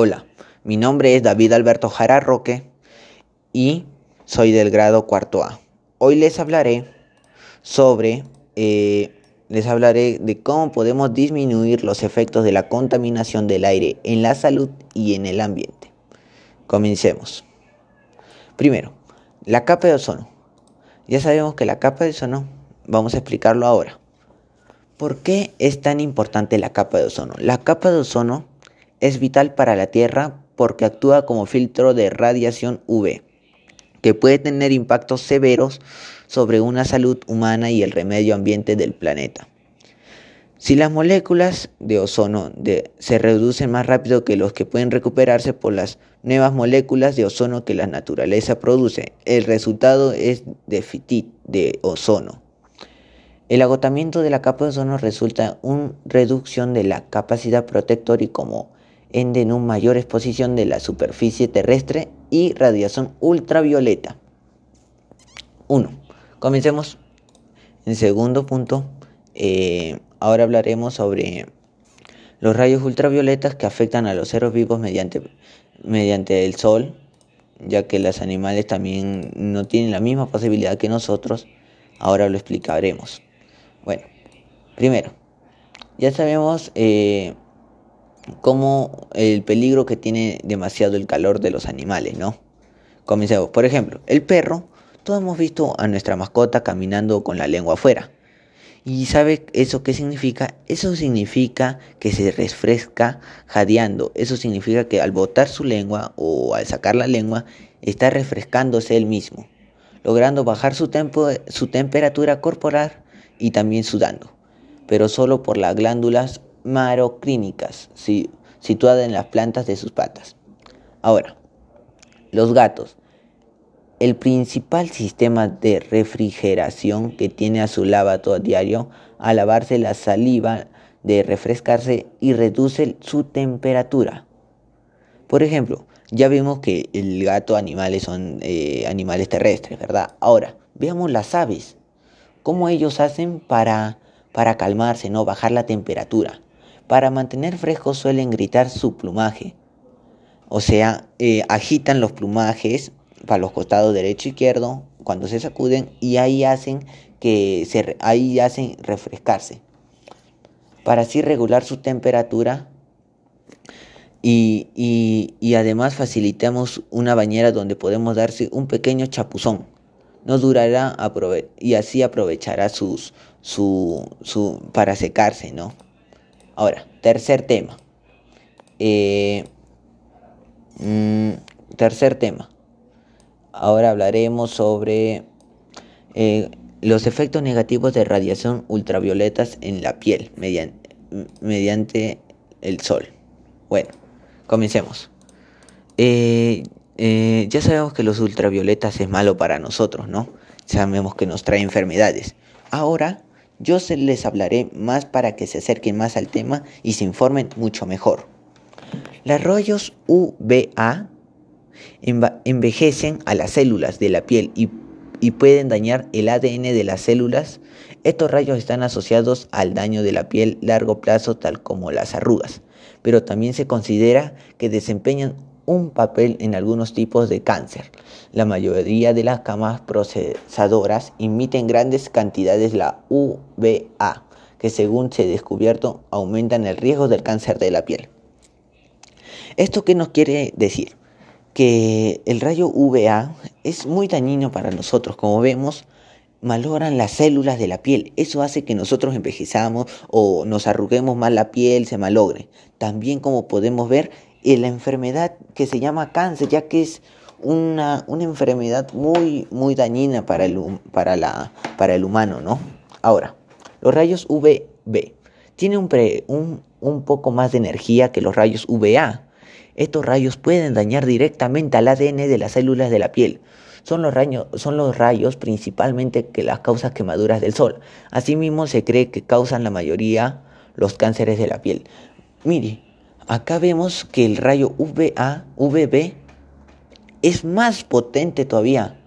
Hola, mi nombre es David Alberto Jara Roque y soy del grado cuarto A. Hoy les hablaré sobre, eh, les hablaré de cómo podemos disminuir los efectos de la contaminación del aire en la salud y en el ambiente. Comencemos. Primero, la capa de ozono. Ya sabemos que la capa de ozono, vamos a explicarlo ahora. ¿Por qué es tan importante la capa de ozono? La capa de ozono es vital para la Tierra porque actúa como filtro de radiación UV, que puede tener impactos severos sobre una salud humana y el medio ambiente del planeta. Si las moléculas de ozono se reducen más rápido que los que pueden recuperarse por las nuevas moléculas de ozono que la naturaleza produce, el resultado es déficit de ozono. El agotamiento de la capa de ozono resulta en una reducción de la capacidad protectora y como en una mayor exposición de la superficie terrestre y radiación ultravioleta. 1. Comencemos. En segundo punto, eh, ahora hablaremos sobre los rayos ultravioletas que afectan a los seres vivos mediante, mediante el sol, ya que los animales también no tienen la misma posibilidad que nosotros. Ahora lo explicaremos. Bueno, primero, ya sabemos eh, como el peligro que tiene demasiado el calor de los animales, ¿no? Comencemos. Por ejemplo, el perro, todos hemos visto a nuestra mascota caminando con la lengua afuera. ¿Y sabe eso qué significa? Eso significa que se refresca jadeando. Eso significa que al botar su lengua o al sacar la lengua, está refrescándose él mismo, logrando bajar su, su temperatura corporal y también sudando, pero solo por las glándulas maroclínicas situadas en las plantas de sus patas. Ahora, los gatos. El principal sistema de refrigeración que tiene a su lavato a diario al lavarse la saliva de refrescarse y reduce su temperatura. Por ejemplo, ya vimos que el gato animales son eh, animales terrestres, ¿verdad? Ahora, veamos las aves. ¿Cómo ellos hacen para, para calmarse, no bajar la temperatura? Para mantener fresco suelen gritar su plumaje. O sea, eh, agitan los plumajes para los costados derecho e izquierdo cuando se sacuden y ahí hacen que se, ahí hacen refrescarse. Para así regular su temperatura y, y, además facilitamos una bañera donde podemos darse un pequeño chapuzón. No durará y así aprovechará sus, su, su, para secarse, ¿no? Ahora, tercer tema. Eh, mm, tercer tema. Ahora hablaremos sobre eh, los efectos negativos de radiación ultravioletas en la piel mediante, el sol. Bueno, comencemos. Eh, ya sabemos que los ultravioletas es malo para nosotros, ¿no? Sabemos que nos trae enfermedades. Ahora yo se les hablaré más para que se acerquen más al tema y se informen mucho mejor. Los rayos UVA envejecen a las células de la piel y, y, pueden dañar el ADN de las células. Estos rayos están asociados al daño de la piel largo plazo tal como las arrugas, pero también se considera que desempeñan un papel en algunos tipos de cáncer. La mayoría de las camas procesadoras emiten grandes cantidades de la UVA, que según se ha descubierto aumentan el riesgo del cáncer de la piel. ¿Esto qué nos quiere decir? Que el rayo UVA es muy dañino para nosotros, como vemos, malogran las células de la piel. Eso hace que nosotros envejezamos o nos arruguemos más la piel, se malogre. También como podemos ver, la enfermedad que se llama cáncer, ya que es una, enfermedad muy, muy dañina para el, para, la, para el humano, ¿no? Ahora, los rayos UVB tienen un, un, un poco más de energía que los rayos UVA. Estos rayos pueden dañar directamente al ADN de las células de la piel. Son los, rayos, son los rayos principalmente que las causas quemaduras del sol. Asimismo, se cree que causan la mayoría los cánceres de la piel. Mire, acá vemos que el rayo UVA, UVB es más potente todavía,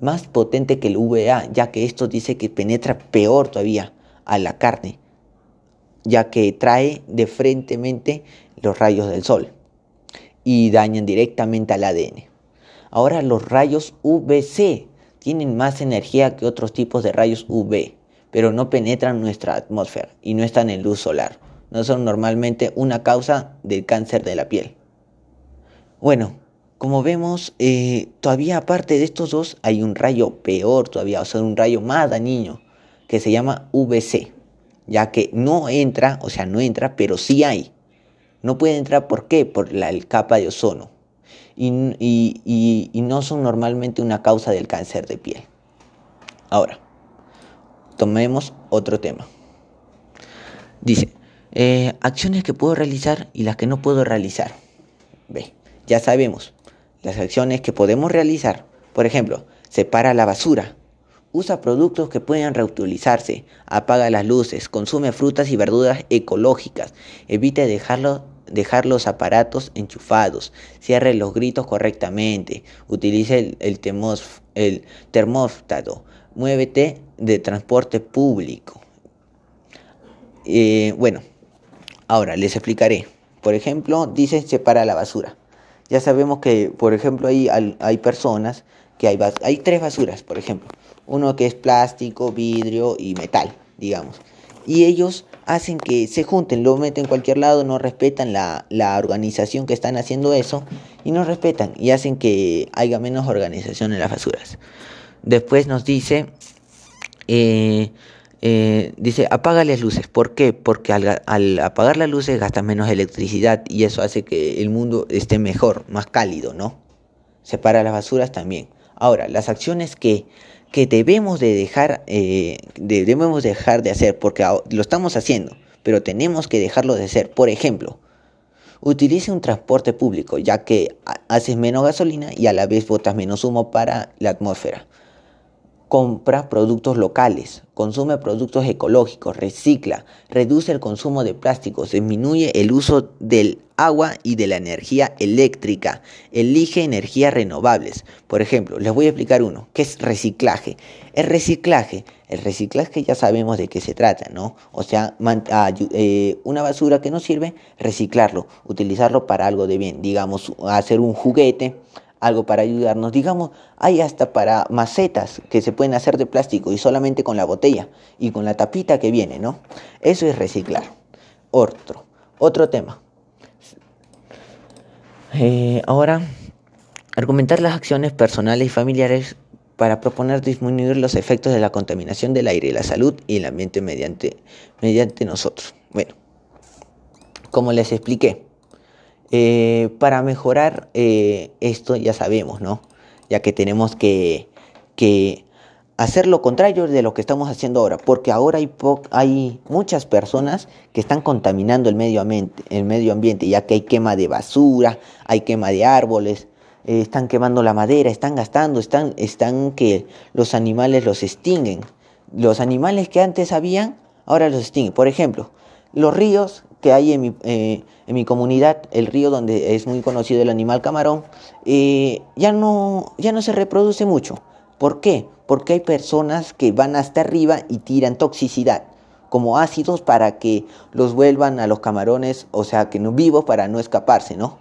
más potente que el UVA, ya que esto dice que penetra peor todavía a la carne, ya que trae de frentemente los rayos del sol. y dañan directamente al ADN. Ahora los rayos UVC tienen más energía que otros tipos de rayos UV, pero no penetran nuestra atmósfera y no están en luz solar. No son normalmente una causa del cáncer de la piel. Bueno, como vemos, eh, todavía aparte de estos dos hay un rayo peor todavía, o sea, un rayo más dañino, que se llama VC, ya que no entra, o sea, no entra, pero sí hay. No puede entrar, ¿por qué? Por la capa de ozono. Y, no son normalmente una causa del cáncer de piel. Ahora, tomemos otro tema. Dice, eh, acciones que puedo realizar y las que no puedo realizar. Ve, ya sabemos, las acciones que podemos realizar. Por ejemplo, separa la basura, usa productos que puedan reutilizarse, apaga las luces, consume frutas y verduras ecológicas, evite dejar los aparatos enchufados, cierre los gritos correctamente, utilice el, el, muévete de transporte público. Eh, bueno, ahora les explicaré. Por ejemplo, dice separa la basura. Ya sabemos que, por ejemplo, hay, hay personas que hay, hay tres basuras, por ejemplo. Uno que es plástico, vidrio y metal, digamos. Y ellos hacen que se junten, lo meten en cualquier lado, no respetan la, la organización que están haciendo eso y no respetan y hacen que haya menos organización en las basuras. Después nos dice eh, eh, dice, apaga las luces. ¿Por qué? Porque al, apagar las luces gastas menos electricidad y eso hace que el mundo esté mejor, más cálido, ¿no? Separa las basuras también. Ahora, las acciones que, que debemos de dejar, eh, debemos dejar de hacer, porque lo estamos haciendo, pero tenemos que dejarlo de hacer. Por ejemplo, utilice un transporte público, ya que haces menos gasolina y a la vez botas menos humo para la atmósfera compra productos locales, consume productos ecológicos, recicla, reduce el consumo de plásticos, disminuye el uso del agua y de la energía eléctrica, elige energías renovables. Por ejemplo, les voy a explicar uno, ¿qué es reciclaje? El reciclaje, el reciclaje ya sabemos de qué se trata, ¿no? O sea, eh, una basura que no sirve, reciclarlo, utilizarlo para algo de bien, digamos, hacer un juguete, algo para ayudarnos. Digamos, hay hasta para macetas que se pueden hacer de plástico y solamente con la botella y con la tapita que viene, ¿no? Eso es reciclar. Otro, otro tema. Eh, ahora, argumentar las acciones personales y familiares para proponer disminuir los efectos de la contaminación del aire, la salud y el ambiente mediante, mediante nosotros. Bueno, como les expliqué, eh, para mejorar eh, esto ya sabemos, ¿no? Ya que tenemos que, hacer lo contrario de lo que estamos haciendo ahora, porque ahora hay, hay muchas personas que están contaminando el medio, ambiente, el medio ambiente, ya que hay quema de basura, hay quema de árboles, eh, están quemando la madera, están gastando, están, están que los animales los extinguen. Los animales que antes habían, ahora los extinguen. Por ejemplo, los ríos que hay en mi, eh, en mi comunidad, el río donde es muy conocido el animal camarón, eh, ya, no, ya no se reproduce mucho. ¿Por qué? Porque hay personas que van hasta arriba y tiran toxicidad, como ácidos para que los vuelvan a los camarones, o sea, que no vivos para no escaparse, ¿no?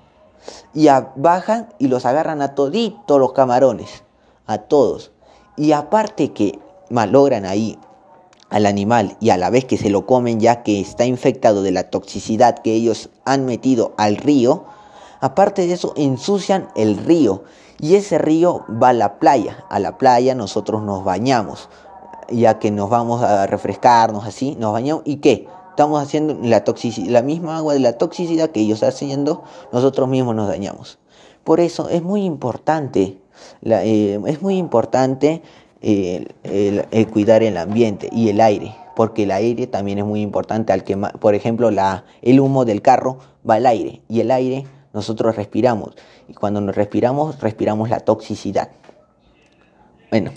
Y bajan y los agarran a toditos los camarones, a todos. Y aparte que malogran ahí al animal y a la vez que se lo comen ya que está infectado de la toxicidad que ellos han metido al río, aparte de eso ensucian el río y ese río va a la playa. A la playa nosotros nos bañamos, ya que nos vamos a refrescarnos así, nos bañamos y qué? Estamos haciendo la, la misma agua de la toxicidad que ellos están haciendo, nosotros mismos nos dañamos. Por eso es muy importante, eh, es muy importante el, cuidar el ambiente y el aire, porque el aire también es muy importante. Al que, por ejemplo, la, el humo del carro va al aire y el aire nosotros respiramos y cuando nos respiramos respiramos la toxicidad. Bueno,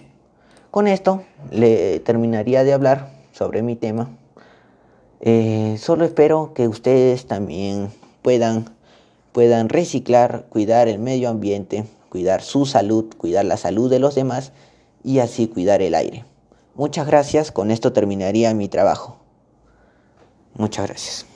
con esto le terminaría de hablar sobre mi tema. Eh, solo espero que ustedes también puedan, puedan reciclar, cuidar el medio ambiente, cuidar su salud, cuidar la salud de los demás y así cuidar el aire. Muchas gracias, con esto terminaría mi trabajo. Muchas gracias.